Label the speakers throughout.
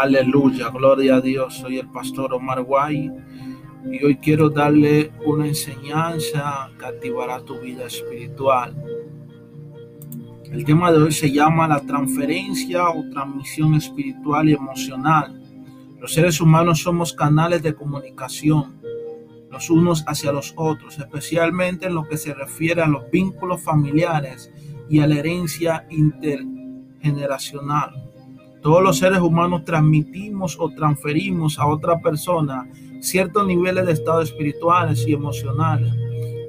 Speaker 1: Aleluya, gloria a Dios. Soy el pastor Omar Guay y hoy quiero darle una enseñanza que activará tu vida espiritual. El tema de hoy se llama la transferencia o transmisión espiritual y emocional. Los seres humanos somos canales de comunicación los unos hacia los otros, especialmente en lo que se refiere a los vínculos familiares y a la herencia intergeneracional. Todos los seres humanos transmitimos o transferimos a otra persona ciertos niveles de estado espirituales y emocionales.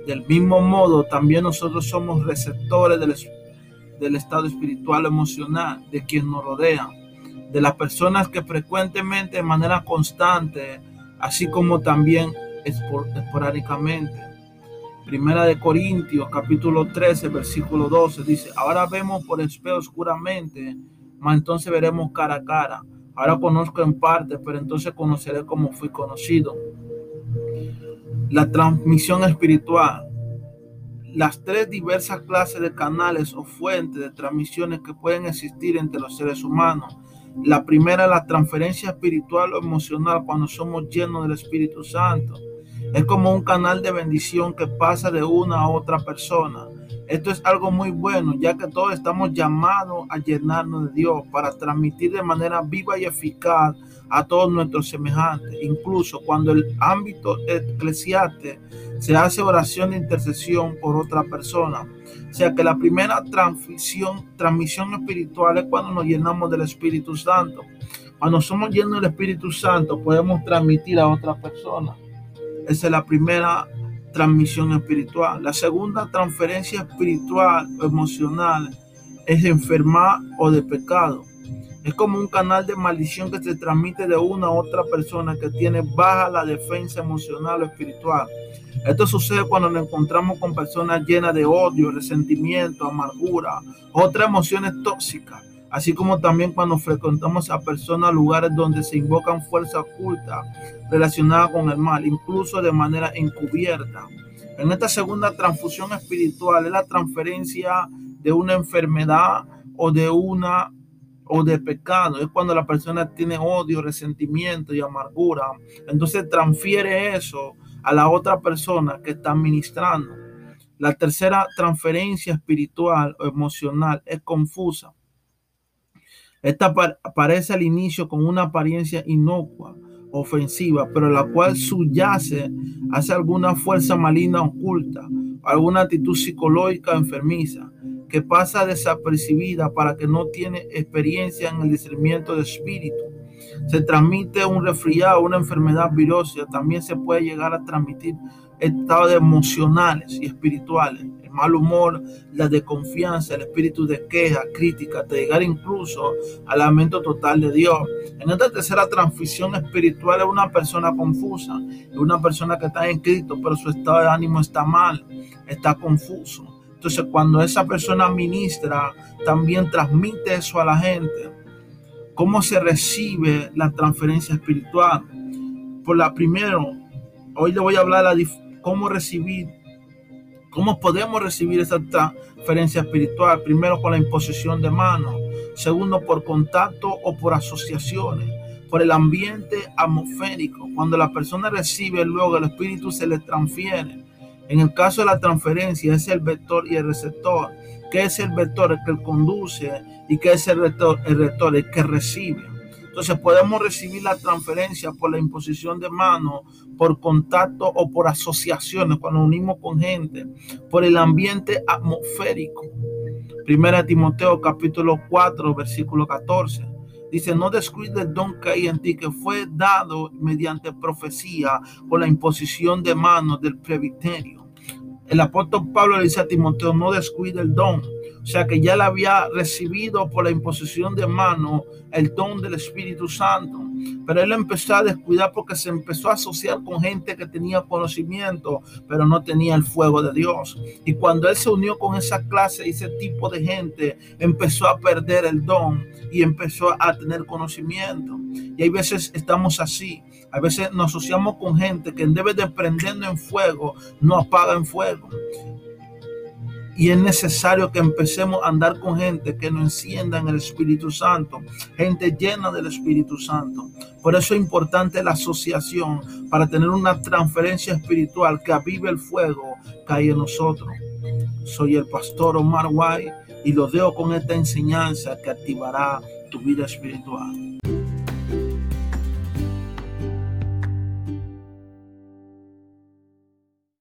Speaker 1: Del mismo modo, también nosotros somos receptores del, del estado espiritual emocional de quien nos rodea, de las personas que frecuentemente, de manera constante, así como también esporádicamente. Primera de Corintios, capítulo 13, versículo 12, dice, ahora vemos por espejo oscuramente entonces veremos cara a cara. Ahora conozco en parte, pero entonces conoceré como fui conocido. La transmisión espiritual. Las tres diversas clases de canales o fuentes de transmisiones que pueden existir entre los seres humanos. La primera, la transferencia espiritual o emocional cuando somos llenos del Espíritu Santo. Es como un canal de bendición que pasa de una a otra persona. Esto es algo muy bueno, ya que todos estamos llamados a llenarnos de Dios para transmitir de manera viva y eficaz a todos nuestros semejantes. Incluso cuando el ámbito eclesiástico se hace oración de intercesión por otra persona. O sea que la primera transmisión, transmisión espiritual es cuando nos llenamos del Espíritu Santo. Cuando somos llenos del Espíritu Santo podemos transmitir a otra persona. Esa es la primera transmisión espiritual. La segunda transferencia espiritual o emocional es de enfermar o de pecado. Es como un canal de maldición que se transmite de una a otra persona que tiene baja la defensa emocional o espiritual. Esto sucede cuando nos encontramos con personas llenas de odio, resentimiento, amargura, otras emociones tóxicas así como también cuando frecuentamos a personas, lugares donde se invocan fuerzas ocultas relacionadas con el mal, incluso de manera encubierta. En esta segunda transfusión espiritual es la transferencia de una enfermedad o de una o de pecado. Es cuando la persona tiene odio, resentimiento y amargura. Entonces transfiere eso a la otra persona que está ministrando. La tercera transferencia espiritual o emocional es confusa esta aparece al inicio con una apariencia inocua, ofensiva, pero la cual subyace hacia alguna fuerza maligna oculta, alguna actitud psicológica enfermiza, que pasa desapercibida para que no tiene experiencia en el discernimiento de espíritu. Se transmite un resfriado, una enfermedad virosa, también se puede llegar a transmitir estados emocionales y espirituales mal humor, la desconfianza, el espíritu de queja, crítica, de llegar incluso al lamento total de Dios. En esta tercera transmisión espiritual es una persona confusa, es una persona que está en Cristo, pero su estado de ánimo está mal, está confuso. Entonces, cuando esa persona ministra, también transmite eso a la gente. ¿Cómo se recibe la transferencia espiritual? Por la primero, hoy le voy a hablar de cómo recibir ¿Cómo podemos recibir esa transferencia espiritual? Primero con la imposición de manos, segundo por contacto o por asociaciones, por el ambiente atmosférico. Cuando la persona recibe, luego el espíritu se le transfiere. En el caso de la transferencia es el vector y el receptor. ¿Qué es el vector? El que conduce y qué es el rector, el el que recibe. Entonces podemos recibir la transferencia por la imposición de manos, por contacto o por asociaciones, cuando unimos con gente, por el ambiente atmosférico. Primera Timoteo capítulo 4, versículo 14. Dice, no descuides el don que hay en ti, que fue dado mediante profecía por la imposición de manos del presbiterio. El apóstol Pablo le dice a Timoteo, no descuide el don o sea que ya le había recibido por la imposición de mano el don del Espíritu Santo. Pero él empezó a descuidar porque se empezó a asociar con gente que tenía conocimiento, pero no tenía el fuego de Dios. Y cuando él se unió con esa clase y ese tipo de gente, empezó a perder el don y empezó a tener conocimiento. Y hay veces estamos así. A veces nos asociamos con gente que en vez de prendiendo en fuego, no apaga en fuego. Y es necesario que empecemos a andar con gente que nos encienda en el Espíritu Santo, gente llena del Espíritu Santo. Por eso es importante la asociación para tener una transferencia espiritual que avive el fuego que hay en nosotros. Soy el pastor Omar White y lo dejo con esta enseñanza que activará tu vida espiritual.